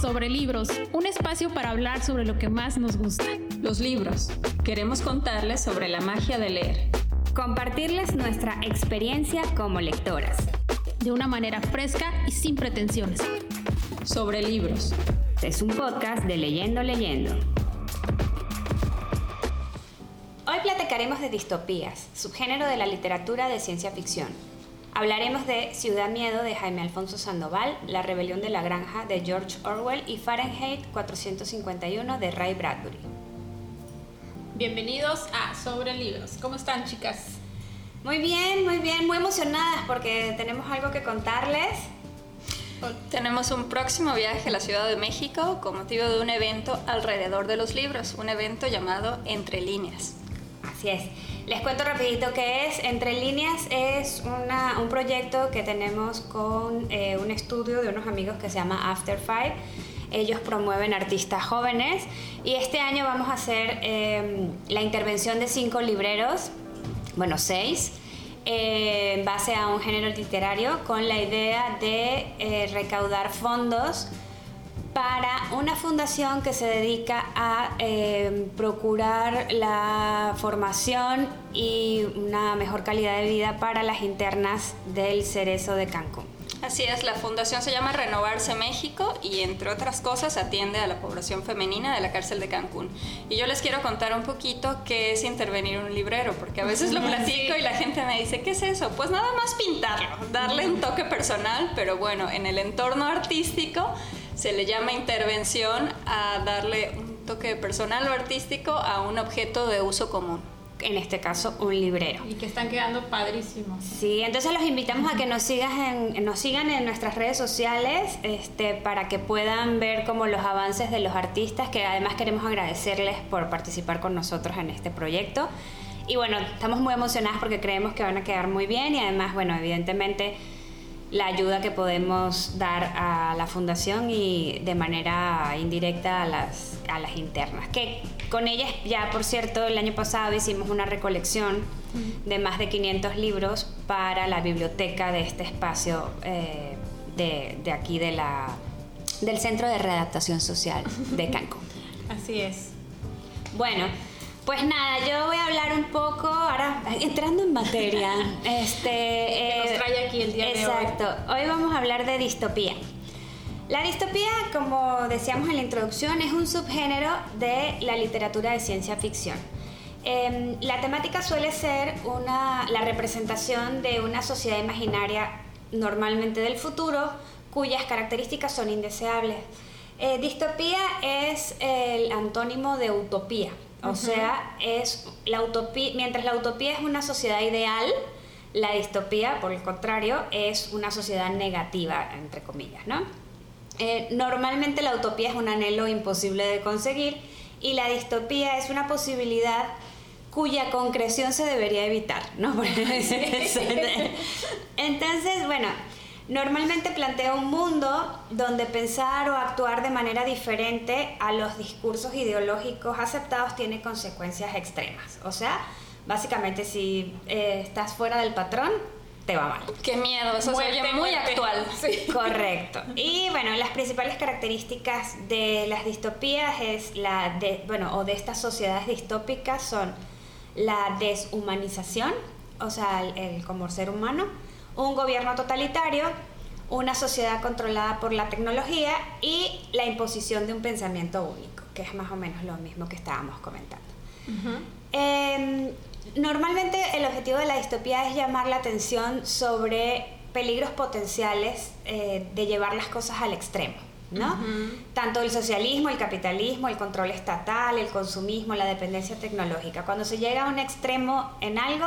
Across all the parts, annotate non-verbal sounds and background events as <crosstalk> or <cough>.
Sobre libros, un espacio para hablar sobre lo que más nos gusta. Los libros. Queremos contarles sobre la magia de leer. Compartirles nuestra experiencia como lectoras. De una manera fresca y sin pretensiones. Sobre libros. Es un podcast de Leyendo Leyendo. Hoy platicaremos de distopías, subgénero de la literatura de ciencia ficción. Hablaremos de Ciudad Miedo de Jaime Alfonso Sandoval, La Rebelión de la Granja de George Orwell y Fahrenheit 451 de Ray Bradbury. Bienvenidos a Sobre Libros. ¿Cómo están, chicas? Muy bien, muy bien, muy emocionadas porque tenemos algo que contarles. Tenemos un próximo viaje a la Ciudad de México con motivo de un evento alrededor de los libros, un evento llamado Entre Líneas. Así es. Les cuento rapidito qué es. Entre líneas es un proyecto que tenemos con eh, un estudio de unos amigos que se llama After Five. Ellos promueven artistas jóvenes y este año vamos a hacer em, la intervención de cinco libreros, bueno, seis, eh, en base a un género literario con la idea de eh, recaudar fondos para una fundación que se dedica a eh, procurar la formación y una mejor calidad de vida para las internas del Cerezo de Cancún. Así es, la fundación se llama Renovarse México y entre otras cosas atiende a la población femenina de la cárcel de Cancún. Y yo les quiero contar un poquito qué es intervenir en un librero, porque a veces lo <laughs> platico y la gente me dice, ¿qué es eso? Pues nada más pintarlo, darle un toque personal, pero bueno, en el entorno artístico se le llama intervención a darle un toque personal o artístico a un objeto de uso común. En este caso, un librero. Y que están quedando padrísimos. Sí, entonces los invitamos a que nos, sigan en, nos sigan en nuestras redes sociales este, para que puedan ver como los avances de los artistas, que además queremos agradecerles por participar con nosotros en este proyecto. Y bueno, estamos muy emocionadas porque creemos que van a quedar muy bien y además, bueno, evidentemente la ayuda que podemos dar a la fundación y de manera indirecta a las, a las internas. Que con ellas ya, por cierto, el año pasado hicimos una recolección de más de 500 libros para la biblioteca de este espacio eh, de, de, aquí de la, del Centro de Redactación Social de <laughs> Cancún. Así es. Bueno, pues nada, yo voy a hablar un poco, ahora entrando en materia. <laughs> este, que nos trae aquí el día de hoy. Exacto. Hoy vamos a hablar de distopía. La distopía, como decíamos en la introducción, es un subgénero de la literatura de ciencia ficción. Eh, la temática suele ser una, la representación de una sociedad imaginaria normalmente del futuro, cuyas características son indeseables. Eh, distopía es el antónimo de utopía. O sea, es la utopía, mientras la utopía es una sociedad ideal, la distopía, por el contrario, es una sociedad negativa, entre comillas, ¿no? Eh, normalmente la utopía es un anhelo imposible de conseguir y la distopía es una posibilidad cuya concreción se debería evitar, ¿no? <laughs> <laughs> Entonces, bueno, Normalmente plantea un mundo donde pensar o actuar de manera diferente a los discursos ideológicos aceptados tiene consecuencias extremas. O sea, básicamente si eh, estás fuera del patrón, te va mal. Qué miedo, eso se muy actual. Correcto. Y bueno, las principales características de las distopías es la de, bueno, o de estas sociedades distópicas son la deshumanización, o sea, el como ser humano, un gobierno totalitario, una sociedad controlada por la tecnología y la imposición de un pensamiento único, que es más o menos lo mismo que estábamos comentando. Em, normalmente el objetivo de la distopía es llamar la atención sobre peligros potenciales eh, de llevar las cosas al extremo. ¿no? Tanto el socialismo, el capitalismo, el control estatal, el consumismo, la dependencia tecnológica. Cuando se llega a un extremo en algo,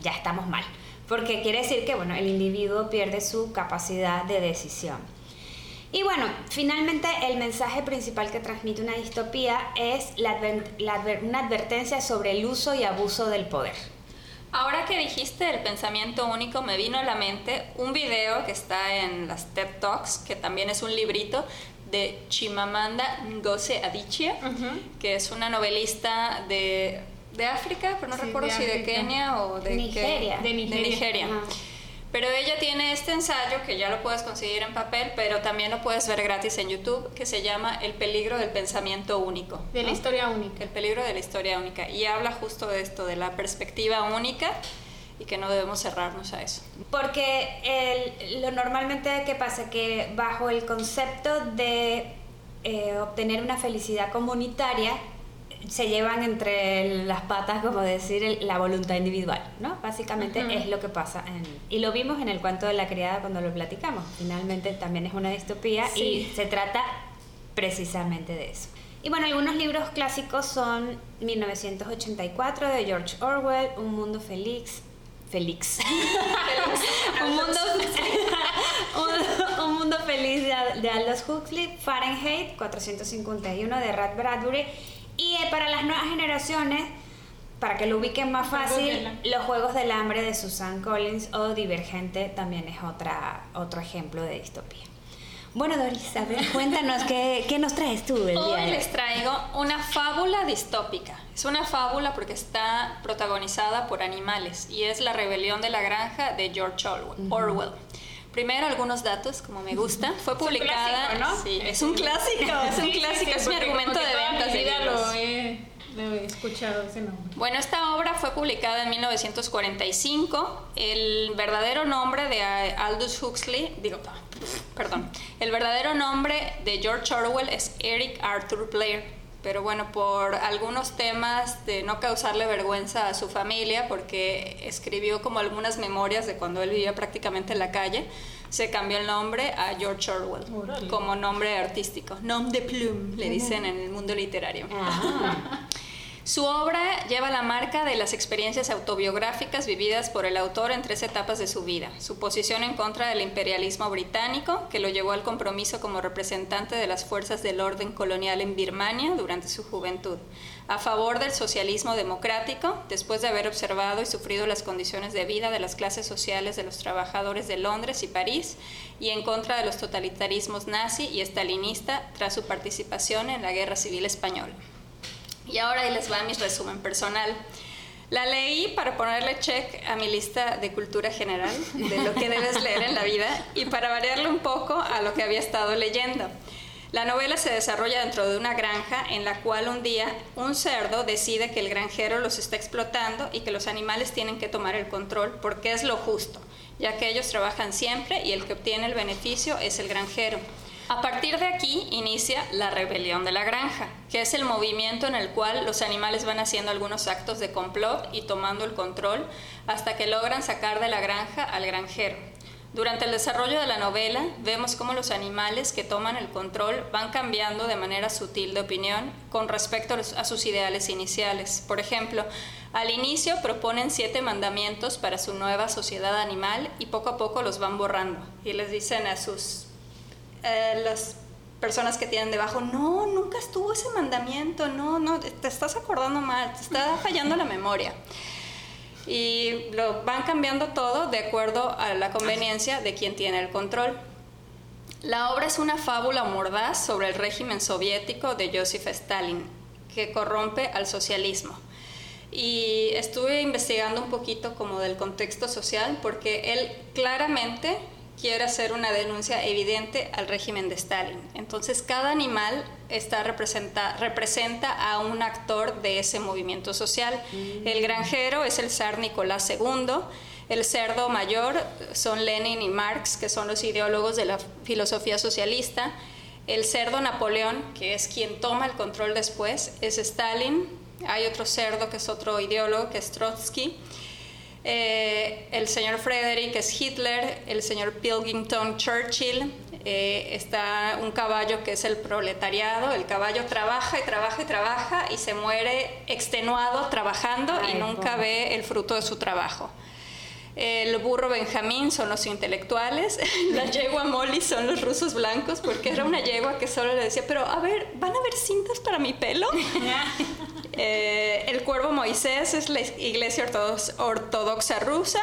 ya estamos mal porque quiere decir que bueno, el individuo pierde su capacidad de decisión. Y bueno, finalmente el mensaje principal que transmite una distopía es la una advertencia sobre el uso y abuso del poder. Ahora que dijiste el pensamiento único, me vino a la mente un video que está en las TED Talks, que también es un librito de Chimamanda Ngozi Adichie, que es una novelista de de África, pero no recuerdo si de Kenia o de Nigeria. De Nigeria. Pero ella tiene este ensayo que ya lo puedes conseguir en papel, pero también lo puedes ver gratis en YouTube, que se llama El peligro del pensamiento único. De la historia única. El peligro de la historia única. Y habla justo de esto, de la perspectiva única y que no debemos cerrarnos a eso. Porque lo normalmente que pasa que bajo el concepto de eh, obtener una felicidad comunitaria, se llevan entre las patas, como decir, la voluntad individual, ¿no? Básicamente es lo que pasa. y lo vimos en el cuento de la criada cuando lo platicamos. Finalmente también es una distopía y se trata precisamente de eso. Y bueno, algunos libros clásicos son 1984 de George Orwell, Un mundo feliz. Félix. <laughs> un, mundo, <laughs> un, mundo feliz de, de Aldous Huxley, Fahrenheit 451 de Rad Bradbury y eh, para las nuevas generaciones, para que lo ubiquen más fácil, Los Juegos del Hambre de Susan Collins o Divergente también es otra, otro ejemplo de distopía. Bueno, Doris, a ver, <laughs> cuéntanos, ¿qué, ¿qué, nos traes tú el Hoy les traigo una fábula distópica. Es una fábula porque está protagonizada por animales y es La rebelión de la granja de George Orwell. Primero algunos datos, como me gusta. Fue publicada. Es un clásico, ¿no? Sí, es un clásico, es un clásico, es mi argumento de ventas de libros. Lo he, escuchado ese nombre. Bueno, esta obra fue publicada en 1945. El verdadero nombre de Aldous Huxley, digo, perdón, el verdadero nombre de George Orwell es Eric Arthur Blair pero bueno, por algunos temas de no causarle vergüenza a su familia, porque escribió como algunas memorias de cuando él vivía prácticamente en la calle, se cambió el nombre a George Orwell como nombre artístico. Nom de plume, le dicen en el mundo literario. Ah. <laughs> Su obra lleva la marca de las experiencias autobiográficas vividas por el autor en tres etapas de su vida. Su posición en contra del imperialismo británico, que lo llevó al compromiso como representante de las fuerzas del orden colonial en Birmania durante su juventud. A favor del socialismo democrático, después de haber observado y sufrido las condiciones de vida de las clases sociales de los trabajadores de Londres y París, y en contra de los totalitarismos nazi y estalinista tras su participación en la Guerra Civil Española. Y ahora ahí les va mi resumen personal. La leí para ponerle check a mi lista de cultura general, de lo que debes leer en la vida, y para variarle un poco a lo que había estado leyendo. La novela se desarrolla dentro de una granja en la cual un día un cerdo decide que el granjero los está explotando y que los animales tienen que tomar el control porque es lo justo, ya que ellos trabajan siempre y el que obtiene el beneficio es el granjero. A partir de aquí inicia la rebelión de la granja, que es el movimiento en el cual los animales van haciendo algunos actos de complot y tomando el control hasta que logran sacar de la granja al granjero. Durante el desarrollo de la novela vemos cómo los animales que toman el control van cambiando de manera sutil de opinión con respecto a sus ideales iniciales. Por ejemplo, al inicio proponen siete mandamientos para su nueva sociedad animal y poco a poco los van borrando y les dicen a sus eh, las personas que tienen debajo, no, nunca estuvo ese mandamiento, no, no, te estás acordando mal, te está fallando la memoria. Y lo van cambiando todo de acuerdo a la conveniencia de quien tiene el control. La obra es una fábula mordaz sobre el régimen soviético de Joseph Stalin, que corrompe al socialismo. Y estuve investigando un poquito como del contexto social, porque él claramente quiere hacer una denuncia evidente al régimen de Stalin. Entonces, cada animal está representa, representa a un actor de ese movimiento social. Mm. El granjero es el zar Nicolás II. El cerdo mayor son Lenin y Marx, que son los ideólogos de la filosofía socialista. El cerdo Napoleón, que es quien toma el control después, es Stalin. Hay otro cerdo que es otro ideólogo, que es Trotsky. Eh, el señor Frederick es Hitler, el señor Pilkington Churchill, eh, está un caballo que es el proletariado, el caballo trabaja y trabaja y trabaja y se muere extenuado trabajando y nunca ve el fruto de su trabajo. El burro Benjamín son los intelectuales, <laughs> la yegua Molly son los rusos blancos, porque era una yegua que solo le decía, pero a ver, ¿van a haber cintas para mi pelo? <laughs> Eh, el cuervo Moisés es la iglesia ortodoxa rusa,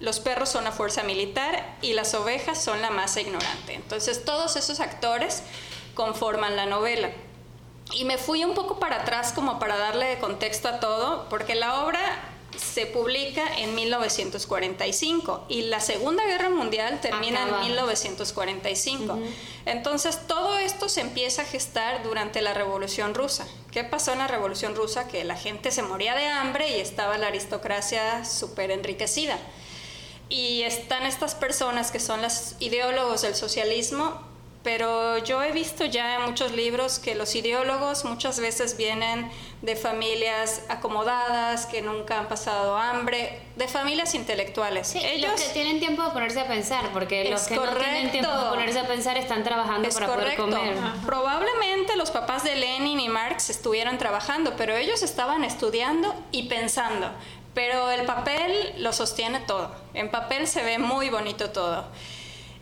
los perros son la fuerza militar y las ovejas son la masa ignorante. Entonces todos esos actores conforman la novela. Y me fui un poco para atrás como para darle contexto a todo, porque la obra se publica en 1945 y la Segunda Guerra Mundial termina en 1945. Entonces todo esto se empieza a gestar durante la Revolución Rusa. ¿Qué pasó en la Revolución Rusa? Que la gente se moría de hambre y estaba la aristocracia súper enriquecida. Y están estas personas que son los ideólogos del socialismo pero yo he visto ya en muchos libros que los ideólogos muchas veces vienen de familias acomodadas, que nunca han pasado hambre, de familias intelectuales. Sí, Ellos los que tienen tiempo de ponerse a pensar, porque los que no tienen tiempo de ponerse a pensar están trabajando para poder comer. Probablemente los papás de Lenin y Marx estuvieron trabajando, pero ellos estaban estudiando y pensando. Pero el papel lo sostiene todo. En papel se ve muy bonito todo.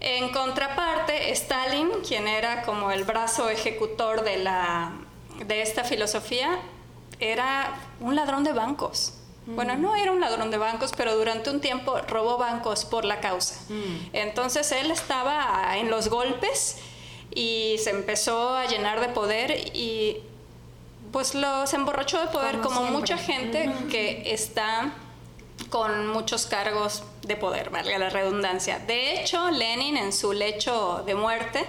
En contraparte, Stalin, quien era como el brazo ejecutor de, la, de esta filosofía, era un ladrón de bancos. Mm. Bueno, no era un ladrón de bancos, pero durante un tiempo robó bancos por la causa. Mm. Entonces él estaba en los golpes y se empezó a llenar de poder y pues lo, se emborrachó de poder como, mucha gente que está con muchos cargos de poder, valga la redundancia. De hecho, Lenin en su lecho de muerte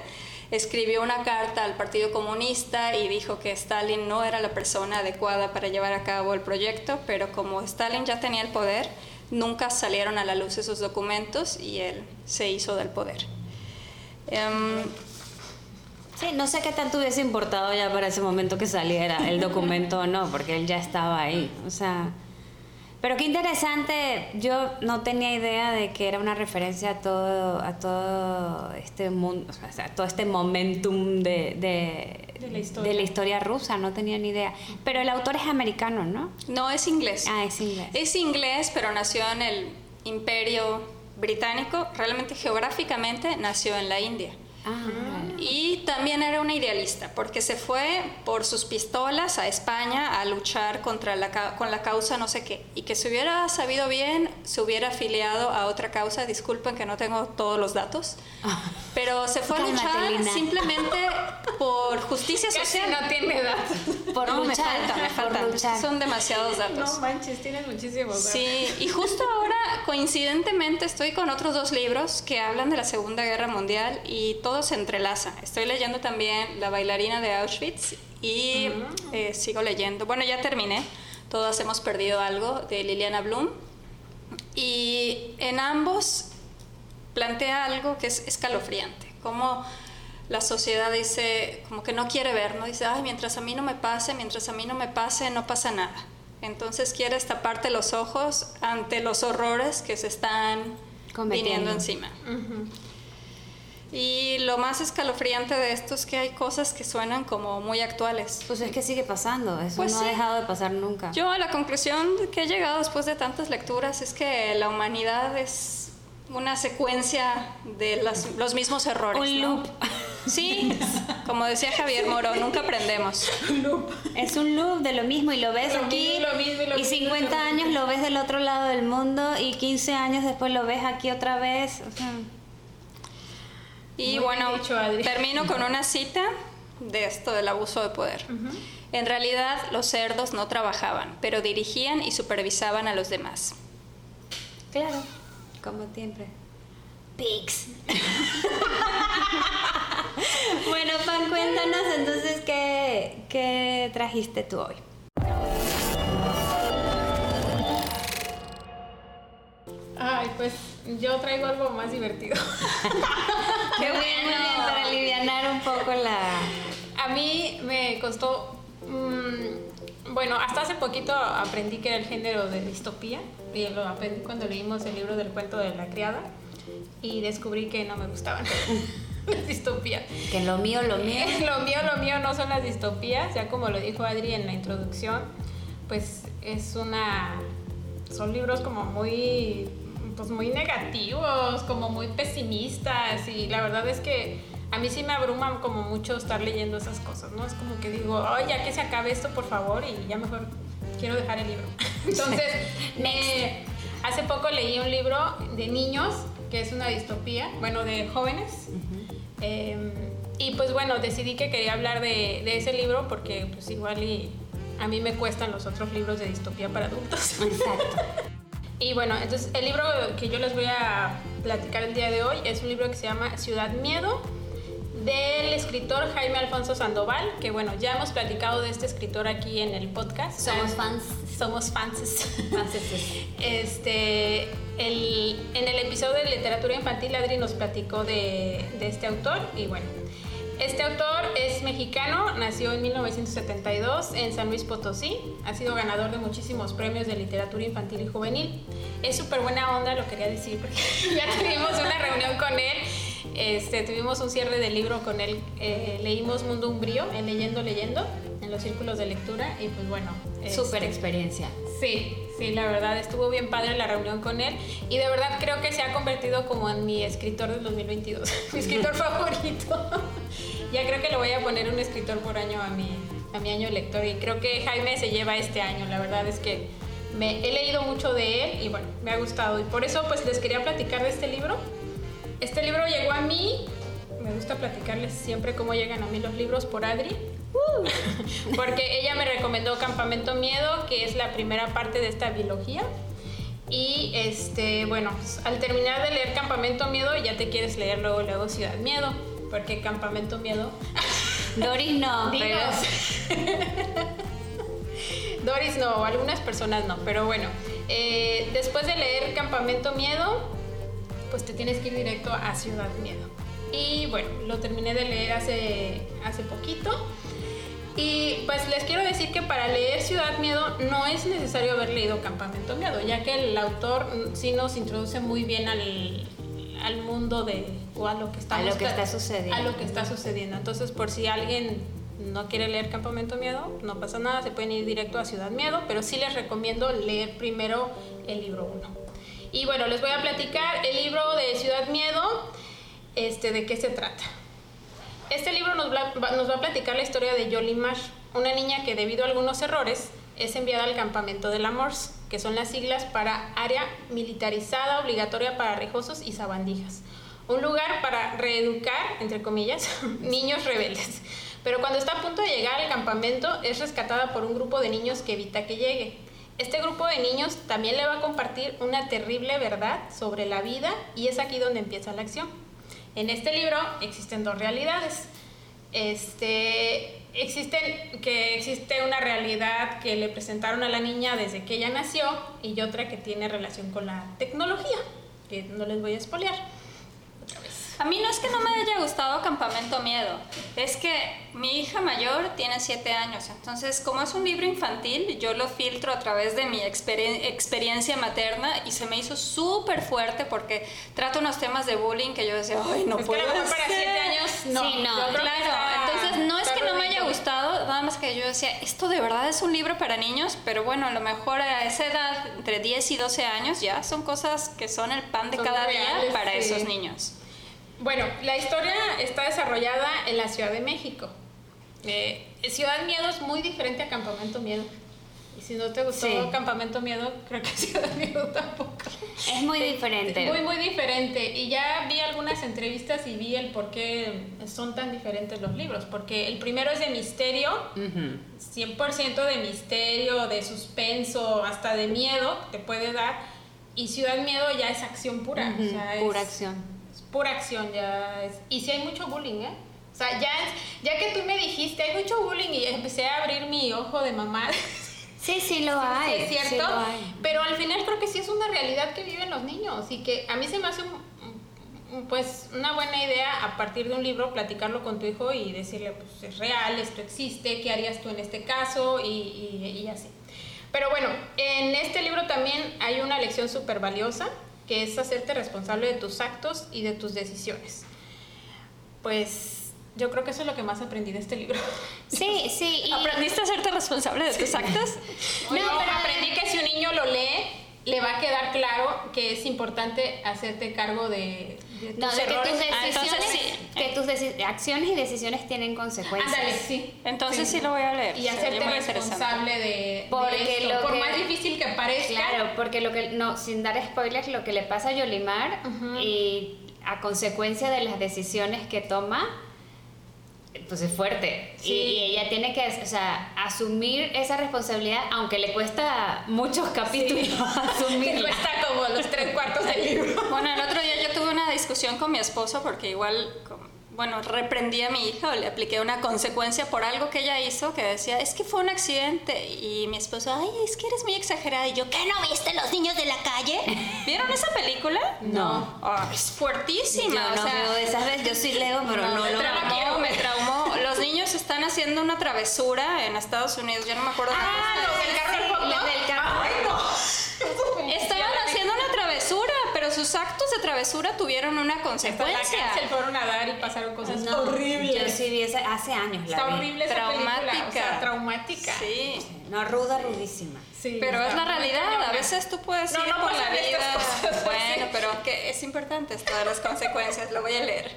escribió una carta al Partido Comunista y dijo que Stalin no era la persona adecuada para llevar a cabo el proyecto, pero como Stalin ya tenía el poder, nunca salieron a la luz esos documentos y él se hizo del poder. Em, sí, no sé qué tanto hubiese importado ya para ese momento que saliera el documento o no, porque él ya estaba ahí. O sea, pero qué interesante, yo no tenía idea de que era una referencia a todo, a todo este mundo, o sea, todo este momentum de, de, la historia. de, la historia. rusa, no tenía ni idea. Pero el autor es americano, ¿no? No, es inglés. Ah, es inglés. Es inglés, pero nació en el imperio británico, realmente geográficamente nació en la India. Ah, y también era una idealista, porque se fue por sus pistolas a España a luchar contra la, con la causa no sé qué. Y que se hubiera sabido bien, se hubiera afiliado a otra causa. Disculpen que no tengo todos los datos. <laughs> Pero se fue a luchar simplemente por justicia social. no tiene datos. Por no, me falta, me faltan. Son demasiados datos. No manches, tienes muchísimos datos. Sí, y justo ahora, coincidentemente, estoy con otros dos libros que hablan de la Segunda Guerra Mundial y todo todo se Estoy leyendo también La bailarina de Auschwitz y eh, sigo leyendo. Bueno, ya terminé. Todos hemos perdido algo de Liliana Bloom. Y en ambos plantea algo que es escalofriante. Como la sociedad dice, como que no quiere ver, ¿no? Dice, ay, mientras a mí no me pase, mientras a mí no me pase, no pasa nada. Entonces quiere taparte los ojos ante los horrores que se están viniendo encima. Y lo más escalofriante de esto es que hay cosas que suenan como muy actuales. Pues es que sigue pasando, eso pues no ha dejado de pasar nunca. Yo a la conclusión que he llegado después de tantas lecturas es que la humanidad es una secuencia de los mismos errores. Un loop. Sí, como decía Javier Moro, nunca aprendemos. Es un loop de lo mismo y lo ves aquí y, 50 años lo ves del otro lado del mundo y 15 años después lo ves aquí otra vez. Y bueno, termino con una cita de esto del abuso de poder. En realidad los cerdos no trabajaban, pero dirigían y supervisaban a los demás. Claro, como siempre. Pigs. <laughs> bueno, Pan, cuéntanos entonces qué, qué trajiste tú hoy. Ay, pues yo traigo algo más divertido. <laughs> Qué bueno, para aliviar un poco la... A mí me costó... Mm, bueno, hasta hace poquito aprendí que era el género de distopía y lo aprendí cuando leímos el libro del cuento de la criada y descubrí que no me gustaban <laughs> las distopías. Que lo mío, lo mío. <laughs> lo mío, lo mío no son las distopías, ya como lo dijo Adri en la introducción, pues es una... Son libros como muy pues muy negativos, como muy pesimistas y la verdad es que a mí sí me abruman como mucho estar leyendo esas cosas, ¿no? Es como que digo, ay, ya que se acabe esto, por favor, y ya mejor quiero dejar el libro. <laughs> Entonces, hace poco leí un libro de niños, que es una distopía, bueno, de jóvenes. Em, y pues bueno, decidí que quería hablar de, de, ese libro porque pues igual y a mí me cuestan los otros libros de distopía para adultos. Exacto. <laughs> Y bueno, entonces el libro que yo les voy a platicar el día de hoy es un libro que se llama Ciudad Miedo del escritor Jaime Alfonso Sandoval, que bueno, ya hemos platicado de este escritor aquí en el podcast. Somos fans. Somos fans. Fanses. Este, el- en el episodio de literatura infantil, Adri nos platicó de, de este autor y bueno, este autor es mexicano, nació en 1972 en San Luis Potosí, ha sido ganador de muchísimos premios de literatura infantil y juvenil. Es súper buena onda, lo quería decir, porque <laughs> ya tuvimos una reunión con él, este, tuvimos un cierre de libro con él, eh, leímos Mundo Umbrío en Leyendo Leyendo, en los círculos de lectura y pues bueno. Súper este, experiencia. Sí, sí, la verdad estuvo bien padre la reunión con él y de verdad creo que se ha convertido como en mi escritor del 2022, <laughs> mi escritor <laughs> favorito. <laughs> ya creo que le voy a poner un escritor por año a mi, a mi año lector y creo que Jaime se lleva este año, la verdad es que me, he leído mucho de él y bueno, me ha gustado y por eso pues les quería platicar de este libro. Este libro llegó a mí, me gusta platicarles siempre cómo llegan a mí los libros por Adri. <laughs> Porque ella me recomendó Campamento Miedo, que es la primera parte de esta biología. Y este, bueno, al terminar de leer Campamento Miedo, ya te quieres leer luego, luego Ciudad Miedo. Porque Campamento Miedo. <laughs> Doris no, <laughs> pero. Doris no, algunas personas no, pero bueno. eh, después de leer Campamento Miedo, pues te tienes que ir directo a Ciudad Miedo. Y bueno, lo terminé de leer hace, hace poquito. Y pues les quiero decir que para leer Ciudad Miedo no es necesario haber leído Campamento Miedo, ya que el autor sí nos introduce muy bien al, al mundo de o a lo que está A lo que está sucediendo. A lo que está sucediendo. Entonces, por si alguien no quiere leer Campamento Miedo, no pasa nada, se pueden ir directo a Ciudad Miedo, pero sí les recomiendo leer primero el libro 1. Y bueno, les voy a platicar el libro de Ciudad Miedo, este, de qué se trata. Este libro nos va, a platicar la historia de Yoli Marsh, una niña que debido a algunos errores es enviada al campamento de la MORS, que son las siglas para Área Militarizada Obligatoria para Rejosos y Sabandijas. Un lugar para reeducar, entre comillas, <laughs> niños rebeldes. Pero cuando está a punto de llegar al campamento es rescatada por un grupo de niños que evita que llegue. Este grupo de niños también le va a compartir una terrible verdad sobre la vida y es aquí donde empieza la acción. En este libro existen dos realidades. Este, existen, que existe una realidad que le presentaron a la niña desde que ella nació y otra que tiene relación con la tecnología, que no les voy a espolear. A mí no es que no me haya gustado Campamento Miedo, es que mi hija mayor tiene 7 años, entonces como es un libro infantil, yo lo filtro a través de mi experien- experiencia materna y se me hizo súper fuerte porque trata unos temas de bullying que yo decía, ay, no Es que puedo mejor para siete años, no. Sí, no, que Claro, entonces no es que no me haya gustado, nada más que yo decía, esto de verdad es un libro para niños, pero bueno, a lo mejor a esa edad, entre 10 y 12 años, ya son cosas que son el pan de Son cada reales, día para sí. esos niños. Bueno, la historia está desarrollada en la Ciudad de México. Eh, Ciudad Miedo es muy diferente a Campamento Miedo. Y si no te gustó Sí. Campamento Miedo, creo que <laughs> Ciudad Miedo tampoco. es muy diferente. Muy, muy diferente. Y ya vi algunas entrevistas y vi el por qué son tan diferentes los libros. Porque el primero es de misterio, Ujú. 100% de misterio, de suspenso, hasta de miedo te puede dar. Y Ciudad Miedo ya es acción pura. o Ujú, sea, Pura es- acción. Pura acción ya es. Y sí hay mucho bullying, ¿eh? O sea, ya, ya que tú me dijiste, hay mucho bullying y empecé a abrir mi ojo de mamá. <laughs> Sí, sí lo <laughs> Sí, hay. es cierto. sí lo hay. Pero al final creo que sí es una realidad que viven los niños y que a mí se me hace un- pues una buena idea a partir de un libro platicarlo con tu hijo y decirle, pues es real, esto existe, ¿qué harías tú en este caso? Y, y- y así. Pero bueno, en este libro también hay una lección súper valiosa, que es hacerte responsable de tus actos y de tus decisiones. Pues yo creo que eso es lo que más aprendí de este libro. <laughs> Sí, sí. y- ¿Aprendiste a hacerte responsable de tus actos? No, pero- aprendí que si un niño lo lee, le va a quedar claro que es importante hacerte cargo de, de tus No, de que errores. tus Ah, decisiones, entonces sí. que tus acciones y decisiones tienen consecuencias. Ándale, sí. Entonces sí. lo voy a leer. Y hacerte responsable de, de Porque esto. lo Por que- más difícil que parezca. Claro, porque lo que no, sin dar spoilers, lo que le pasa a Yolimar Ujú. y a consecuencia de las decisiones que toma, pues es fuerte. Sí. Y, y ella tiene que, o sea, asumir esa responsabilidad, aunque le cuesta muchos capítulos <laughs> Que asumirla. cuesta como los tres cuartos del libro. Bueno, el otro día yo tuve una discusión con mi esposo porque igual, como- bueno, reprendí a mi hija o le apliqué una consecuencia por algo que ella hizo que decía, es que fue un accidente. Y mi esposo, ay, es que eres muy exagerada. Y yo, ¿qué no viste los niños de la calle? <laughs> ¿Vieron esa película? No. Ah, es fuertísima. Yo o no sea, veo esas veces, yo sí leo, pero no, me lo traumó, me traumó. Los niños están haciendo una travesura en Estados Unidos. Yo no me acuerdo Ah, los del carro del carro. Ay, no. Estaban haciendo una travesura, pero sus actos de travesura tuvieron una la consecuencia. cárcel fueron a dar y pasaron cosas No, horribles. Yo sí vi esa, hace años la Está vi. horrible esa película, o sea, Traumática. traumática. Sí. No, ruda, rudísima. Sí, Pero es la realidad, a veces tú puedes No, ir no por la vida. cosas, <laughs> Bueno, pero que es importante esto de las consecuencias, lo voy a leer.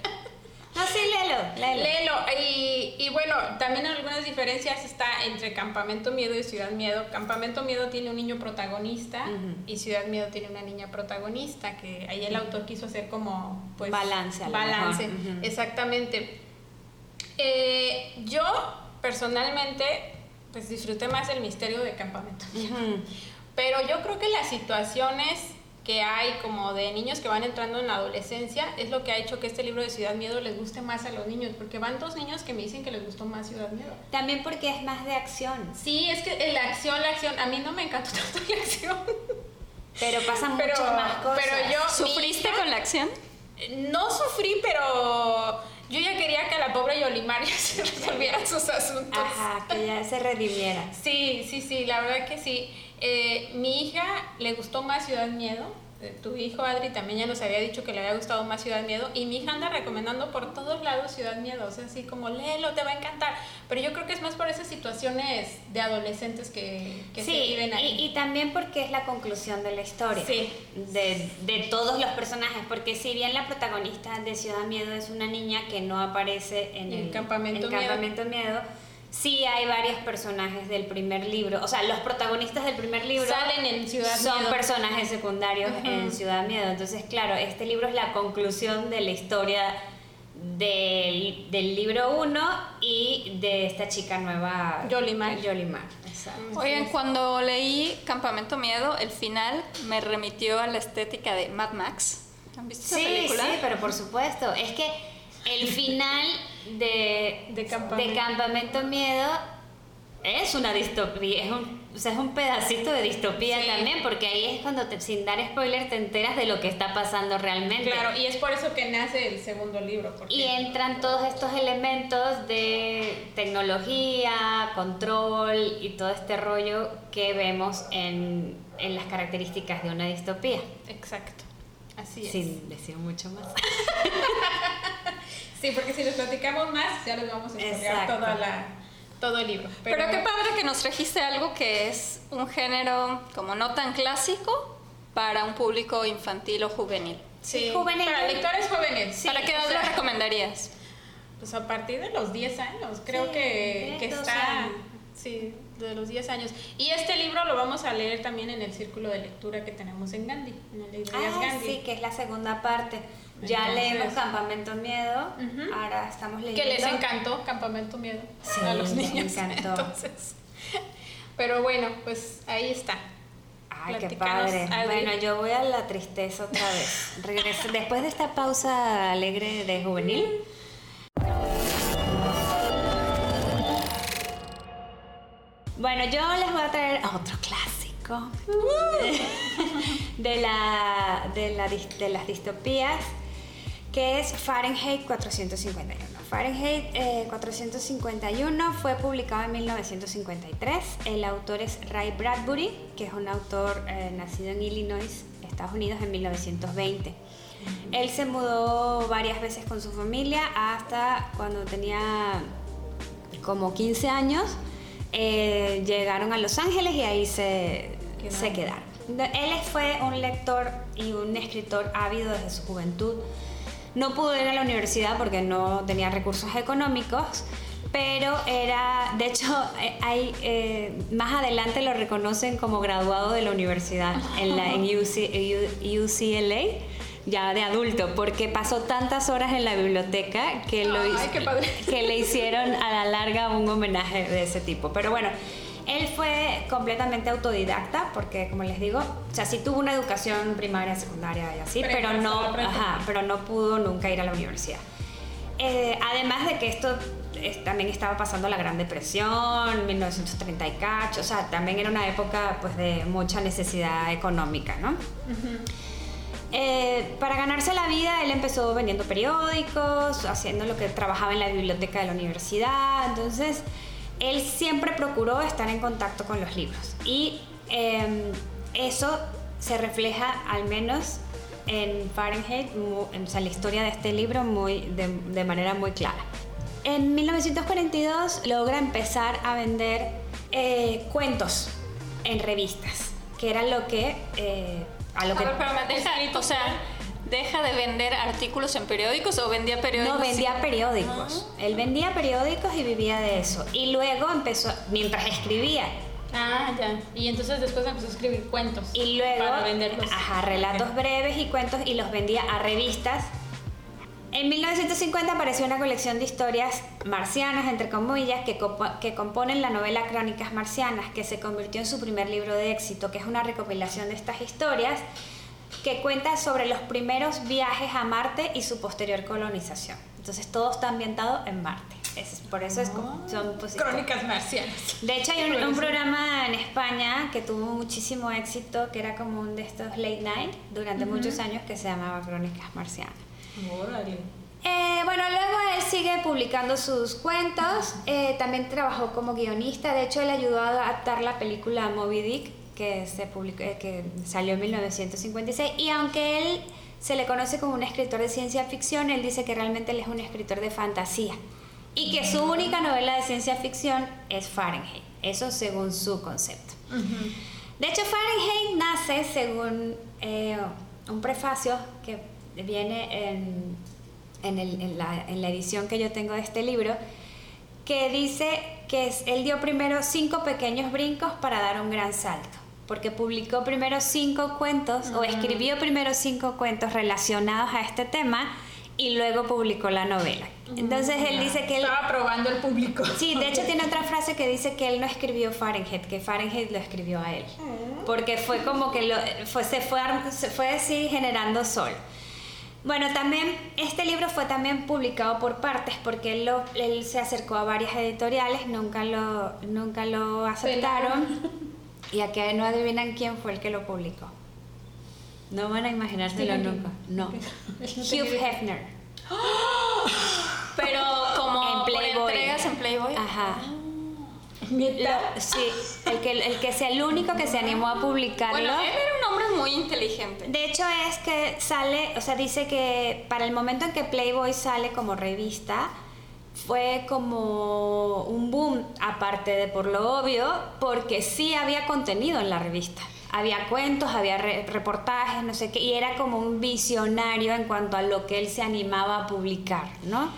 No, sí, léelo, léelo. Léelo. Y, y bueno, también algunas diferencias está entre Campamento Miedo y Ciudad Miedo. Campamento Miedo tiene un niño protagonista y Ciudad Miedo tiene una niña protagonista, que ahí el autor quiso hacer como pues Balance, balance, exactamente. Eh, yo personalmente pues disfruté más el misterio de Campamento Miedo. Pero yo creo que las situaciones que hay como de niños que van entrando en la adolescencia es lo que ha hecho que este libro de Ciudad Miedo les guste más a los niños, porque van dos niños que me dicen que les gustó más Ciudad Miedo. También porque es más de acción. Sí, es que la acción, la acción, a mí no me encantó <laughs> tanto la acción. Pero pasan Pero- muchas más cosas. pero yo- ¿Sufriste hija- con la acción? No sufrí, pero yo ya quería que a la pobre Yolimar <laughs> ya se resolvieran sus asuntos. Ajá, que ya se redimiera. Sí, sí, sí, la verdad que sí. Eh, mi hija le gustó más Ciudad Miedo. Eh, Tu hijo Adri también ya nos había dicho que le había gustado más Ciudad Miedo. Y mi hija anda recomendando por todos lados Ciudad Miedo. O sea, así como léelo, te va a encantar. Pero yo creo que es más por esas situaciones de adolescentes que, que se viven ahí. y, y también porque es la conclusión de la historia. Sí. De, de todos los personajes. Porque si bien la protagonista de Ciudad Miedo es una niña que no aparece en el Campamento Miedo. Campamento Miedo, sí hay varios personajes del primer libro. O sea, los protagonistas del primer libro Salen en Ciudad son Miedo. personajes secundarios Ujú. en Ciudad Miedo. Entonces, claro, este libro es la conclusión de la historia del, del libro 1 y de esta chica nueva, Yolimar. Yolimar, exacto. Oigan, cuando leí Campamento Miedo, el final me remitió a la estética de Mad Max. ¿Han visto esa Sí, película? sí, pero por supuesto. Es que el final de, De Campamento. de Campamento Miedo es una distopía, es un, o sea, es un pedacito de distopía Sí. también, porque ahí es cuando, te- sin dar spoiler, te enteras de lo que está pasando realmente. Claro, y es por eso que nace el segundo libro. Porque Y entran todos estos elementos de tecnología, control y todo este rollo que vemos en, en las características de una distopía. Exacto. Así es. Sin decir mucho más. <laughs> Sí, porque si les platicamos más, ya les vamos a Exacto. toda la, todo el libro. Pero, qué padre que nos trajiste algo que es un género como no tan clásico para un público infantil o juvenil. Sí, juvenil. Para lectores jóvenes. ¿Para qué edad lo recomendarías? Pues a partir de los 10 años, creo Sí, que, 10, que 12 está. Sí, de los 10 años. Y este libro lo vamos a leer también en el círculo de lectura que tenemos en Gandhi, en el librerías Ah, Gandhi. sí, que es la segunda parte. Ya Entonces- leemos Campamento Miedo, ahora estamos leyendo... Que les encantó Campamento Miedo Sí, a los les niños. encantó. Entonces, pero bueno, pues ahí está. Ay, qué padre. Bueno, yo voy a la tristeza otra vez. Regreso. <laughs> Después de esta pausa alegre de juvenil. Bueno, yo les voy a traer otro clásico <laughs> de, la, de, la de las distopías, que es Fahrenheit 451. Fahrenheit eh, 451 fue publicado en 1953. El autor es Ray Bradbury, que es un autor eh, nacido en Illinois, Estados Unidos, en 1920. Él se mudó varias veces con su familia hasta cuando tenía como 15 años. eh, llegaron a Los Ángeles y ahí se, se quedaron. Él fue un lector y un escritor ávido desde su juventud. No pudo ir a la universidad porque no tenía recursos económicos, pero era, de hecho, eh, hay, eh, más adelante lo reconocen como graduado de la universidad en, la, en UC UCLA. ya de adulto, porque pasó tantas horas en la biblioteca que, lo, Ay, que le hicieron a la larga un homenaje de ese tipo. Pero bueno, él fue completamente autodidacta, porque como les digo, o sea, sí tuvo una educación primaria, secundaria y así, Pero pero, no ajá, pero no pudo nunca ir a la universidad. Eh, además de que esto eh, también estaba pasando la Gran Depresión, 1930 y cacho, o sea, también era una época pues de mucha necesidad económica, ¿no? Eh, para ganarse la vida, él empezó vendiendo periódicos, haciendo lo que trabajaba en la biblioteca de la universidad. Entonces, él siempre procuró estar en contacto con los libros. Y eh, eso se refleja al menos en Fahrenheit, mu- o sea, en la historia de este libro muy, de, de manera muy clara. En 1942 logra empezar a vender eh, cuentos en revistas, que era lo que... eh, a lo A que ver, pero me deja, o sea, deja de vender artículos en periódicos o vendía periódicos. No, vendía periódicos. Él vendía periódicos y vivía de eso. Y luego empezó, mientras escribía, Ah, ya. Y entonces después empezó a escribir cuentos. y luego, Para venderlos. ajá, relatos breves y cuentos y los vendía a revistas. En 1950 apareció una colección de historias marcianas, entre comillas, que, que componen la novela Crónicas Marcianas, que se convirtió en su primer libro de éxito, que es una recopilación de estas historias que cuenta sobre los primeros viajes a Marte y su posterior colonización. Entonces todo está ambientado en Marte. Es- por eso es como- son pues, Crónicas marcianas. de hecho, hay un, un programa en España que tuvo muchísimo éxito, que era como un de estos late night durante muchos años, que se llamaba Crónicas Marcianas. Eh, bueno, luego él sigue publicando sus cuentos, eh, también trabajó como guionista, de hecho él ayudó a adaptar la película Moby Dick, que, se publicó, eh, que salió en 1956, y aunque él se le conoce como un escritor de ciencia ficción, él dice que realmente él es un escritor de fantasía, y que su única novela de ciencia ficción es Fahrenheit, eso según su concepto. De hecho, Fahrenheit nace según eh, un prefacio que viene en, en, el- en la, en la edición que yo tengo de este libro, que dice que él dio primero cinco pequeños brincos para dar un gran salto, porque publicó primero cinco cuentos o escribió primero cinco cuentos relacionados a este tema y luego publicó la novela. Entonces él dice que él... Estaba probando el público. Sí, de hecho <laughs> tiene otra frase que dice que él no escribió Fahrenheit, que Fahrenheit lo escribió a él. Porque fue como que lo, fue, se, fue, se fue así generando sol. Bueno, también este libro fue también publicado por partes porque él, lo- él se acercó a varias editoriales, nunca lo, nunca lo aceptaron. <laughs> Y aquí no adivinan quién fue el que lo publicó. No van a imaginárselo nunca. No. <laughs> Hugh. Hefner. Pero como En por Playboy. entregas en Playboy. Ajá. ¿Neta? Lo- sí, el que, el que sea el único que se animó a publicarlo. Bueno, él era un hombre muy inteligente. De hecho es que sale, o sea, dice que para el momento en que Playboy sale como revista, fue como un boom, aparte de por lo obvio, porque sí había contenido en la revista. Había cuentos, había re- reportajes, no sé qué, y era como un visionario en cuanto a lo que él se animaba a publicar, ¿no?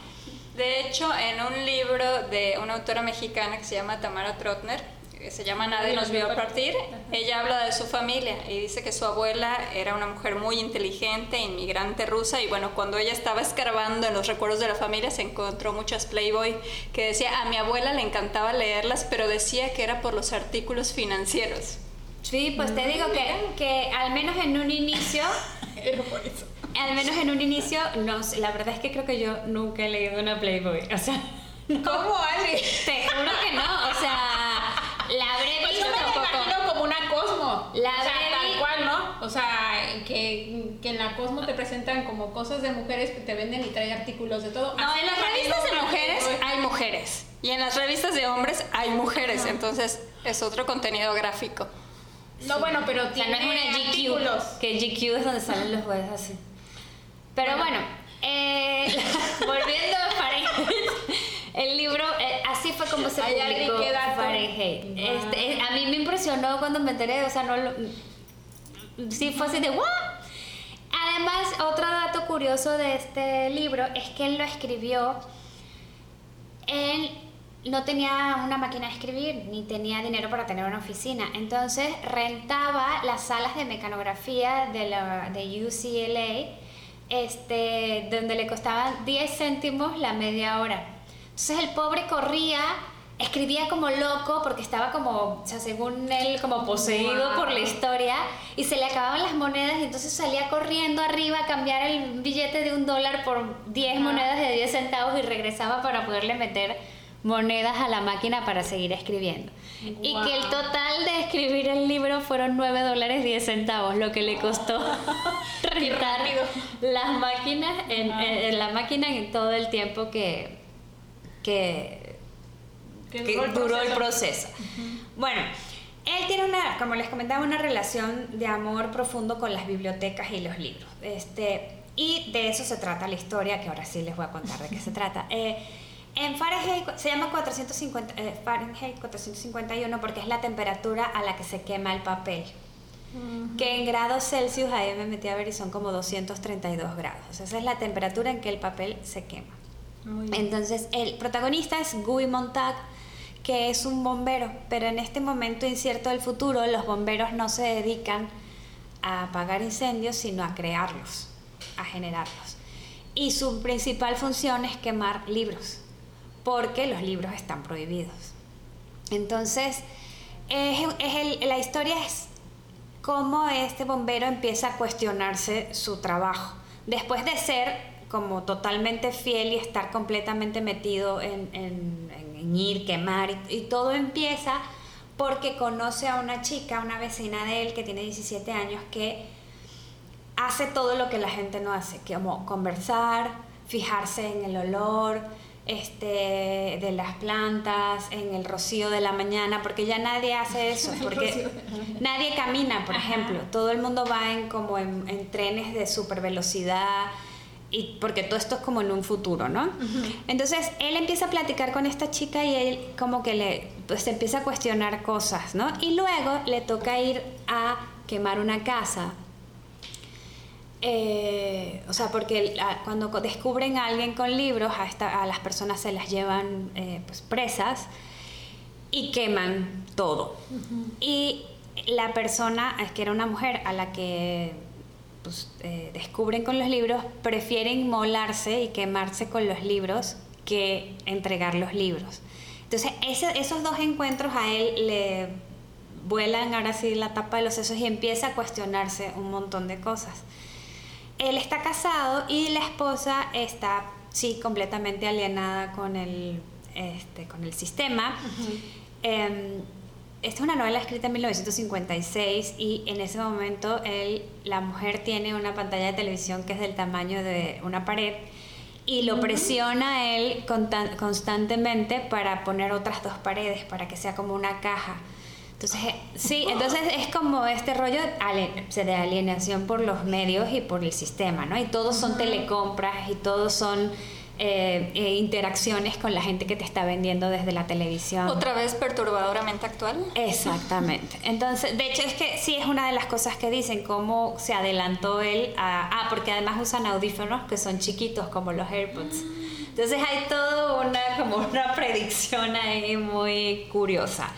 De hecho, en un libro de una autora mexicana que se llama Tamara Trotner, que se llama Nadie nos vio partir, ella habla de su familia y dice que su abuela era una mujer muy inteligente, inmigrante rusa, y bueno, cuando ella estaba escarbando en los recuerdos de la familia se encontró muchas Playboy que decía, a mi abuela le encantaba leerlas, pero decía que era por los artículos financieros. Sí, pues te digo que, que al menos en un inicio <laughs> Era por eso. Al menos en un inicio, no la verdad es que creo que yo nunca he leído una Playboy. O sea, ¿Cómo, Adri? <laughs> te juro que no. O sea, la habré Pues visto yo me la tampoco. imagino como una Cosmo. La o sea, tal cual, ¿no? O sea, que, que en la Cosmo te presentan como cosas de mujeres que te venden y trae artículos de todo. No, Así en las revistas de mujeres hay mujeres y en las revistas de hombres hay mujeres, entonces es otro contenido gráfico. No, bueno, pero O sea, tiene no es una artículos. GQ. Que GQ es donde salen los jueces así. Pero bueno, eh, <laughs> volviendo a Fahrenheit, el libro, eh, así fue como se Ay, Adri, publicó. Fahrenheit. Wow. Este, eh, a mí me impresionó cuando me enteré, o sea, no lo, sí fue así de ¿what? Además, otro dato curioso de este libro es que él lo escribió él no tenía una máquina de escribir ni tenía dinero para tener una oficina. Entonces rentaba las salas de mecanografía de, la, de UCLA este, donde le costaban 10 céntimos la media hora. Entonces el pobre corría, escribía como loco porque estaba como, o sea, según él, como poseído por la historia y se le acababan las monedas y entonces salía corriendo arriba a cambiar el billete de un dólar por 10 monedas de 10 centavos y regresaba para poderle meter monedas a la máquina para seguir escribiendo. Y que el total de escribir el libro fueron 9 dólares 10 centavos, lo que le costó <laughs> rentar las máquinas en, la máquina en todo el tiempo que, que, duró el proceso. Bueno, él tiene una, como les comentaba, una relación de amor profundo con las bibliotecas y los libros. Este, y de eso se trata la historia, que ahora sí les voy a contar de qué se trata. <laughs> Eh, en Fahrenheit se llama 450, eh, Fahrenheit 451 porque es la temperatura a la que se quema el papel. Que en grados Celsius, ahí me metí a ver y son como 232 grados. Esa es la temperatura en que el papel se quema. Entonces, el protagonista es Guy Montag, que es un bombero, pero en este momento incierto del futuro, los bomberos no se dedican a apagar incendios, sino a crearlos, a generarlos. Y su principal función es quemar libros porque los libros están prohibidos. Entonces, la historia es cómo este bombero empieza a cuestionarse su trabajo. Después de ser como totalmente fiel y estar completamente metido en, ir, quemar, y, todo empieza porque conoce a una chica, una vecina de él que tiene 17 años, que hace todo lo que la gente no hace, como conversar, fijarse en el olor, este, de las plantas, en el rocío de la mañana, porque ya nadie hace eso, <laughs> porque nadie camina, por ejemplo, todo el mundo va en como en, trenes de super velocidad y porque todo esto es como en un futuro, ¿no? Entonces él empieza a platicar con esta chica y él como que le pues empieza a cuestionar cosas, ¿no? Y luego le toca ir a quemar una casa eh, o sea, porque cuando descubren a alguien con libros, a, a las personas se las llevan eh, pues, presas y queman todo. Y la persona, es que era una mujer a la que pues, eh, descubren con los libros, prefieren molarse y quemarse con los libros que entregar los libros. Entonces, esos dos encuentros a él le vuelan ahora sí la tapa de los sesos y empieza a cuestionarse un montón de cosas él está casado y la esposa está, sí, completamente alienada con el, este, con el sistema. Em, esta es una novela escrita en 1956 y en ese momento él, la mujer tiene una pantalla de televisión que es del tamaño de una pared y lo presiona a él constantemente para poner otras dos paredes, para que sea como una caja. Entonces, sí, entonces <laughs> es como este rollo de alienación por los medios y por el sistema, ¿no? Y todos son telecompras y todos son eh, eh, interacciones con la gente que te está vendiendo desde la televisión. Otra vez perturbadoramente actual. Exactamente. Entonces, de hecho es que sí es una de las cosas que dicen, cómo se adelantó él a... Ah, porque además usan audífonos que son chiquitos como los AirPods. Entonces hay todo una, como una predicción ahí muy curiosa.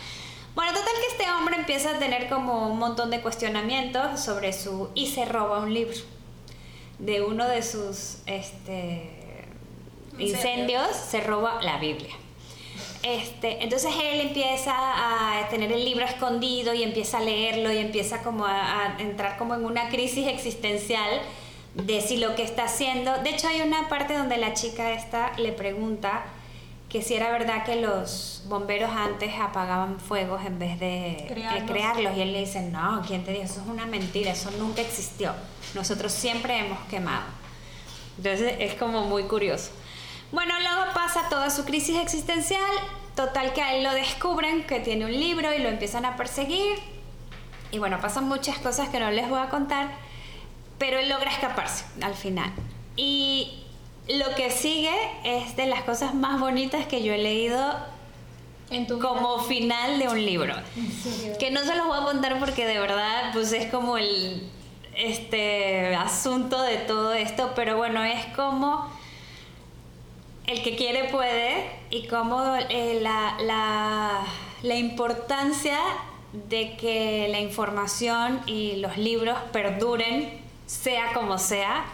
Bueno, total que este hombre empieza a tener como un montón de cuestionamientos sobre su... y se roba un libro de uno de sus este, incendios, se roba la Biblia. Este, entonces él empieza a tener el libro escondido y empieza a leerlo y empieza como a, a, entrar como en una crisis existencial de si lo que está haciendo, de hecho hay una parte donde la chica esta le pregunta que si era verdad que los bomberos antes apagaban fuegos en vez de crearlos. Y él le dice, no, ¿quién te dijo? Eso es una mentira, eso nunca existió. Nosotros siempre hemos quemado. Entonces es como muy curioso. Bueno, luego pasa toda su crisis existencial. Total que a él lo descubren que tiene un libro y lo empiezan a perseguir. Y bueno, pasan muchas cosas que no les voy a contar. Pero él logra escaparse al final. Y lo que sigue es de las cosas más bonitas que yo he leído como final de un libro. Que no se los voy a contar porque de verdad pues es como el este asunto de todo esto, pero bueno, es como el que quiere puede y como eh, la, la, la importancia de que la información y los libros perduren, sea como sea,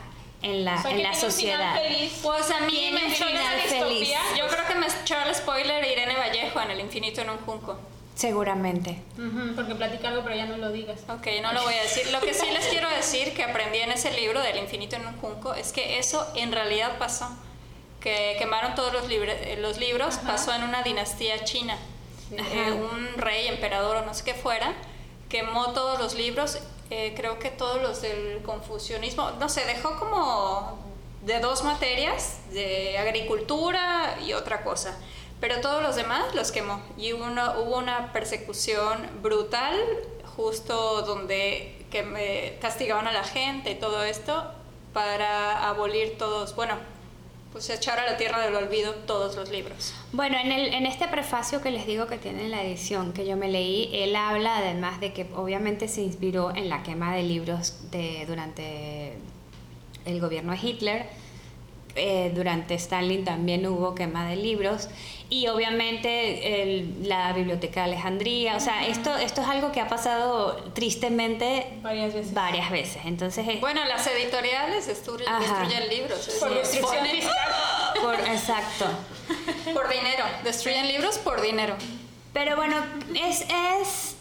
en la, O sea, en que la tiene un sociedad. final feliz. Pues a mí me final feliz. Yo creo que me Charles Spoiler e Irene Vallejo en El infinito en un junco. Seguramente. Ujú, porque platica algo, pero ya no lo digas. Ok, no lo voy a decir. Lo que sí les quiero decir que aprendí en ese libro del infinito en un junco es que eso en realidad pasó. Que quemaron todos los, libre- eh, los libros, pasó en una dinastía china. Eh, un rey, emperador o no sé qué fuera, quemó todos los libros, eh, creo que todos los del confucianismo, no sé, dejó como de dos materias, de agricultura y otra cosa. Pero todos los demás los quemó. Y uno, hubo una persecución brutal justo donde que me castigaban a la gente y todo esto para abolir todos, bueno, pues echar a la tierra del olvido todos los libros. Bueno, en, el, en este prefacio que les digo que tiene en la edición que yo me leí, él habla además de que obviamente se inspiró en la quema de libros de, durante el gobierno de Hitler. Eh, durante Stalin también hubo quema de libros y obviamente el- la biblioteca de Alejandría, o sea, esto, esto es algo que ha pasado tristemente Varias veces. varias veces. Entonces, es- Bueno, las editoriales destruyen libros. Por destrucción <laughs> por, exacto. por dinero. Destruyen libros por dinero. Pero bueno, es, es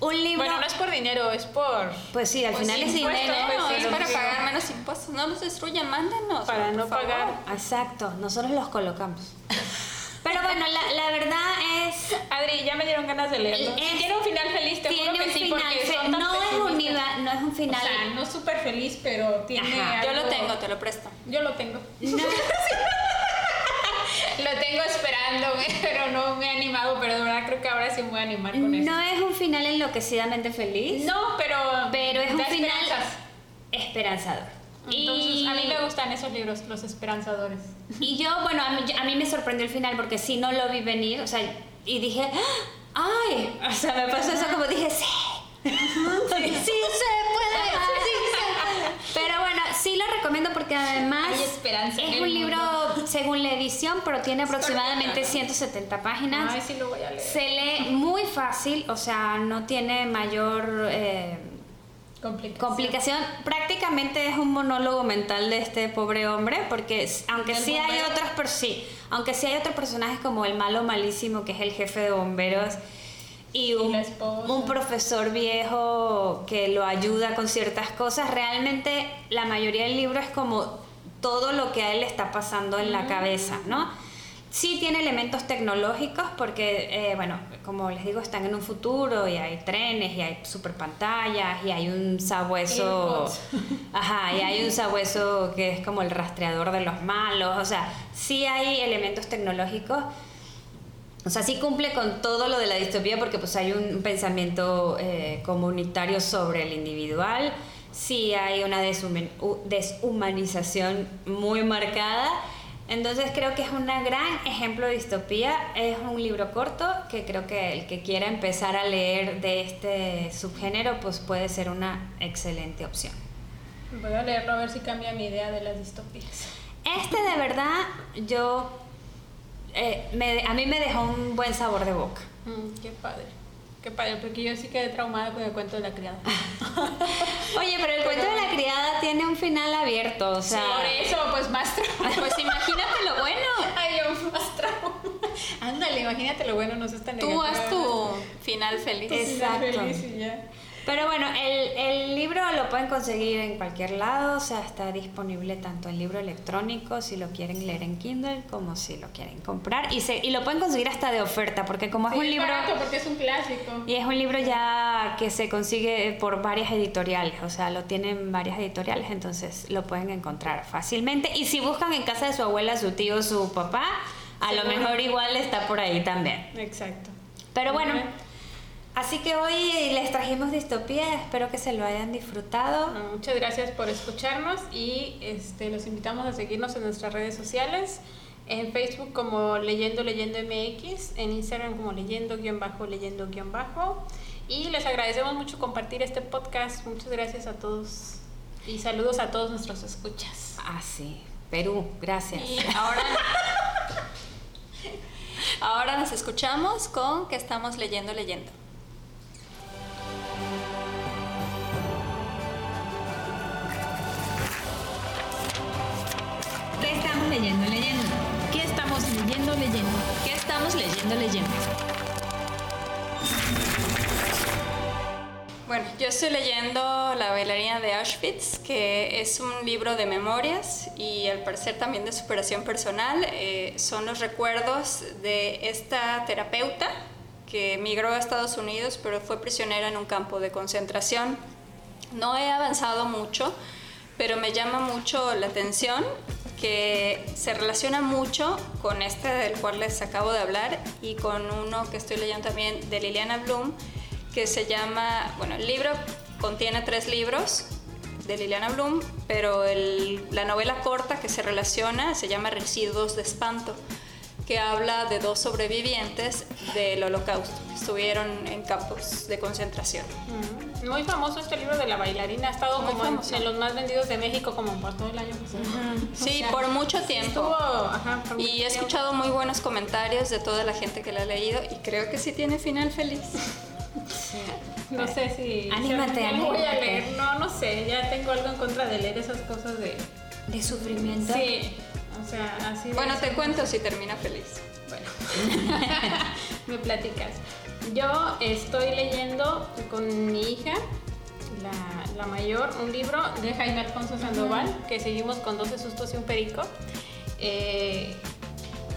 un libro... Bueno, no es por dinero, es por. Pues sí, al Pues final es impuestos, dinero. pues, sí, es para pagar menos impuestos. No los destruyan, mándenos. Para no favor. pagar. Exacto, nosotros los colocamos. <laughs> Pero bueno, la, la verdad es... Adri, ya me dieron ganas de leerlo. Es- Si tiene un final feliz, te tiene juro que un sí, final porque fe- son tan no, es un niva- no es un final... O sea, no súper feliz, pero tiene. Ajá. Yo lo tengo, te lo presto. Yo lo tengo. no, <laughs> Lo tengo esperando, <laughs> pero no me he animado, pero de verdad creo que ahora sí me voy a animar con eso. no es un final enloquecidamente feliz, No, pero. pero es un final esperanzas. esperanzador. Entonces, y, a mí me gustan esos libros, los esperanzadores. y yo, bueno, a mí, a mí me sorprendió el final porque sí no lo vi venir, o sea, y dije, ¡ay! O sea, me pasó eso como dije, ¡sí! <laughs> <laughs> sí, sí se puede, sí se puede. Pero bueno, sí lo recomiendo porque además es un libro según la edición, pero tiene aproximadamente cortito. 170 páginas. Ay, sí lo voy a leer. Se lee muy fácil, o sea, no tiene mayor eh, Complicación. complicación. Prácticamente es un monólogo mental de este pobre hombre, porque aunque ¿Del sí hay otros, per- sí, aunque sí hay otros personajes como el malo malísimo que es el jefe de bomberos y un, profesor viejo que lo ayuda con ciertas cosas, realmente la mayoría del libro es como todo lo que a él le está pasando en la cabeza, ¿no? Sí tiene elementos tecnológicos porque, eh, bueno, como les digo, están en un futuro y hay trenes y hay super pantallas y hay un sabueso... Ajá, y hay un sabueso que es como el rastreador de los malos, o sea, sí hay elementos tecnológicos. O sea, sí cumple con todo lo de la distopía porque pues hay un pensamiento eh, comunitario sobre el individual, sí hay una deshumanización muy marcada. Entonces creo que es un gran ejemplo de distopía. Es un libro corto que creo que el que quiera empezar a leer de este subgénero pues puede ser una excelente opción. Voy a leerlo a ver si cambia mi idea de las distopías. Este de verdad yo eh, me- a mí me dejó un buen sabor de boca. Mm, qué padre. Qué padre, porque yo sí quedé traumada con el cuento de la criada. <laughs> Oye, pero el cuento de la criada tiene un final abierto, o sea, Por eso, pues más trauma. <laughs> Pues imagínate lo bueno. Ay, yo más trauma. Ándale, imagínate lo bueno, no seas tan Tú haz tu final feliz. Exacto. feliz y ya. Pero bueno, el, el libro lo pueden conseguir en cualquier lado, o sea, está disponible tanto en libro electrónico, si lo quieren leer en Kindle, como si lo quieren comprar. Y, se, y lo pueden conseguir hasta de oferta, porque como es un libro... barato porque es un clásico. Y es un libro ya que se consigue por varias editoriales, o sea, lo tienen varias editoriales, entonces lo pueden encontrar fácilmente. Y si buscan en casa de su abuela, su tío, su papá, a lo mejor igual está por ahí también. Exacto. Pero bueno. Así que hoy les trajimos distopía, espero que se lo hayan disfrutado. Bueno, muchas gracias por escucharnos y este, los invitamos a seguirnos en nuestras redes sociales. En Facebook como Leyendo Leyendo MX, en Instagram como Leyendo guion bajo Leyendo guion bajo. Y les agradecemos mucho compartir este podcast. Muchas gracias a todos y saludos a todos nuestros escuchas. Ah, sí, Perú, gracias. Y ahora, <laughs> ahora nos escuchamos con que estamos leyendo, leyendo. Leyendo, leyendo. ¿Qué estamos leyendo, leyendo? ¿Qué estamos leyendo, leyendo? Bueno, yo estoy leyendo La bailarina de Auschwitz, que es un libro de memorias y al parecer también de superación personal. Eh, son los recuerdos de esta terapeuta que emigró a Estados Unidos, pero fue prisionera en un campo de concentración. No he avanzado mucho, pero me llama mucho la atención que se relaciona mucho con este del cual les acabo de hablar y con uno que estoy leyendo también de Liliana Bloom, que se llama, bueno, el libro contiene tres libros de Liliana Bloom, pero la novela corta que se relaciona se llama Residuos de Espanto, que habla de dos sobrevivientes del holocausto, que estuvieron en campos de concentración. Mm. Muy famoso este libro de la bailarina, ha estado como en, los más vendidos de México como por todo el año. Sí, por mucho tiempo. y he escuchado muy buenos comentarios de toda la gente que la ha leído y creo que sí tiene final feliz. <laughs> No sé si. Anímate, anímate. Voy a leer, no, no sé, ya tengo algo en contra de leer esas cosas de. ¿De sufrimiento? Sí, o sea, así. Bueno, te cuento si termina feliz. Bueno, <laughs> me platicas. Yo estoy leyendo con mi hija, la, la mayor, un libro de Jaime Alfonso Sandoval, que seguimos con 12 sustos y un perico. Eh,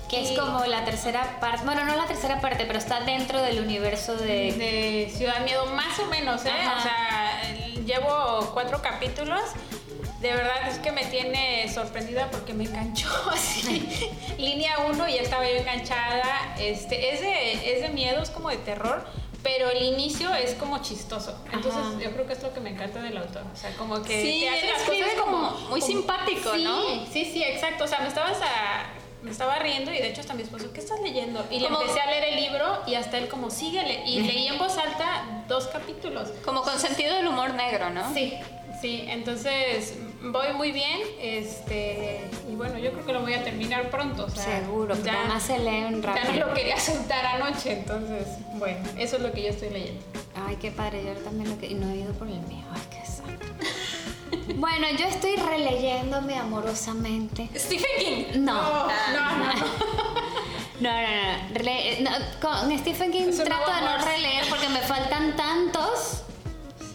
que es como la tercera parte, bueno, no la tercera parte, pero está dentro del universo de... De Ciudad Miedo, más o menos, ¿eh? O sea, llevo cuatro capítulos. De verdad es que me tiene sorprendida porque me enganchó <laughs> así. <laughs> Línea 1 y ya estaba yo enganchada. Este, es, de, es de miedo, es como de terror, pero el inicio es como chistoso. Entonces, yo creo que es lo que me encanta del autor. O sea, como que sí, te hace las cosas como, muy simpático, ¿no? Sí, sí, exacto. O sea, me estabas a, me estaba riendo y de hecho hasta mi esposo, ¿qué estás leyendo? Y le empecé a leer el libro y hasta él como, síguele. Y leí en voz alta dos capítulos. Como con sentido del humor negro, ¿no? Sí, sí. Entonces voy muy bien. Este, y bueno, yo creo que lo voy a terminar pronto. Seguro, ya, además se lee un rato. Ya no lo quería soltar anoche, entonces, bueno, eso es lo que yo estoy leyendo. Ay, qué padre, yo también lo que... Y no he ido por el mío, ay, qué <laughs> bueno, yo estoy releyéndome amorosamente. ¿Stephen King? No. No, no, no. <laughs> No, no, no. con Stephen King trato de no releer porque me faltan tantos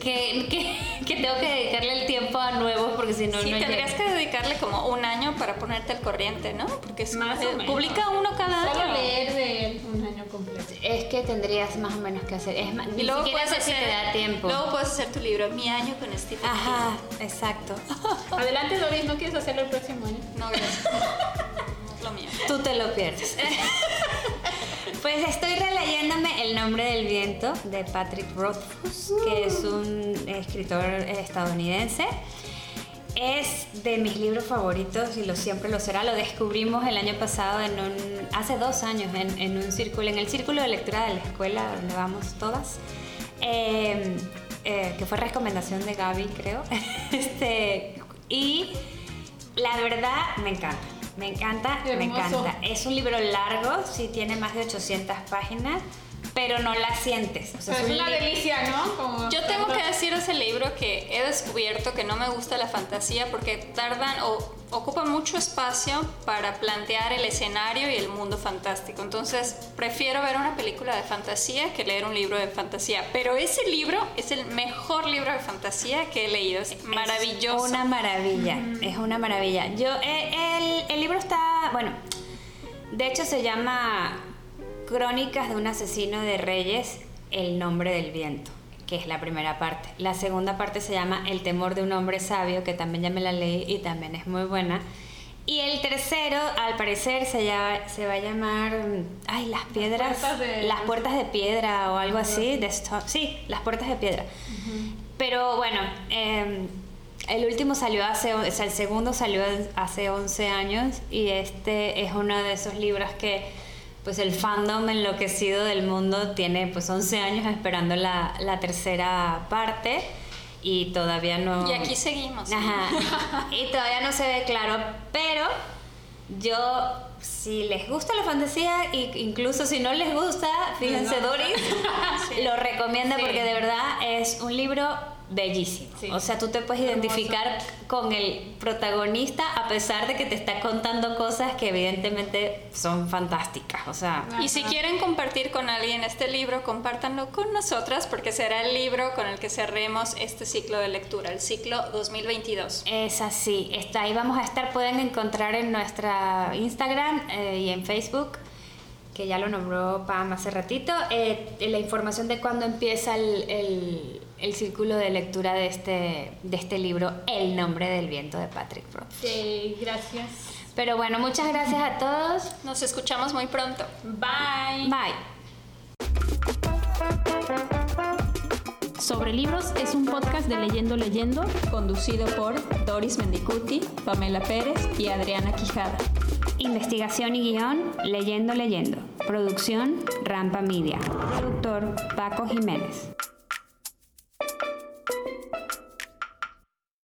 que, <laughs> que, tengo que dedicarle el tiempo a nuevos porque si no, sí, no tendrías que dedicarle como un año para ponerte al corriente, ¿no? Porque es, más eh, publica uno cada Solo leer de un año completo. Es que tendrías más o menos que hacer. Es más, y luego puedes hacer, si te da tiempo. Luego puedes hacer tu libro, Mi año con Stephen Ajá, exacto. <laughs> Adelante, Doris, ¿no quieres hacerlo el próximo año? No, gracias. <laughs> lo mío. Tú te lo pierdes. <laughs> Pues estoy releyéndome El nombre del viento de Patrick Rothfuss, que es un escritor estadounidense. Es de mis libros favoritos y lo siempre lo será. Lo descubrimos el año pasado, en un, hace dos años, en, un círculo, en el círculo de lectura de la escuela donde vamos todas. Em, eh, que fue recomendación de Gaby, creo. <laughs> este, y la verdad me encanta. Me encanta, me encanta. Es un libro largo, sí tiene más de 800 páginas, pero no la sientes. es, una delicia, ¿no? Yo tengo que decir ese libro que he descubierto que no me gusta la fantasía porque tardan o ocupan mucho espacio para plantear el escenario y el mundo fantástico. Entonces, prefiero ver una película de fantasía que leer un libro de fantasía. Pero ese libro es el mejor libro de fantasía que he leído. Es maravilloso. Es una maravilla, es una maravilla. Yo, eh, el, el libro está, bueno, de hecho se llama Crónicas de un asesino de reyes, El nombre del viento, que es la primera parte. La segunda parte se llama El temor de un hombre sabio, que también ya me la leí y también es muy buena. Y el tercero, al parecer, se, se va a llamar, ay, las piedras, las puertas de, piedra o algo así, de sí, las puertas de piedra. Pero bueno, em, el último salió hace, o sea, el segundo salió hace 11 años y este es uno de esos libros que pues el fandom enloquecido del mundo tiene pues 11 años esperando la, la tercera parte y todavía no... Y aquí seguimos. Ajá. <laughs> y todavía no se ve claro, pero yo, si les gusta la fantasía, e incluso si no les gusta, fíjense Doris, <laughs> lo recomienda porque de verdad es un libro bellísimo. Sí. O sea, tú te puedes identificar con el protagonista a pesar de que te está contando cosas que evidentemente son fantásticas. O sea, Y si quieren compartir con alguien este libro, compártanlo con nosotras porque será el libro con el que cerremos este ciclo de lectura, el ciclo 2022. es así. Está, ahí vamos a estar, pueden encontrar en nuestra Instagram eh, y en Facebook, que ya lo nombró Pam hace ratito, eh, la información de cuándo empieza el, el- el círculo de lectura de este, de este libro, El nombre del viento de Patrick Frost. Sí, gracias. Pero bueno, muchas gracias a todos. Nos escuchamos muy pronto. Bye. Bye. Sobre libros es un podcast de Leyendo Leyendo. Conducido por Doris Mendicuti, Pamela Pérez y Adriana Quijada. Investigación y guion, Leyendo Leyendo. Producción, Rampa Media. Productor, Paco Jiménez.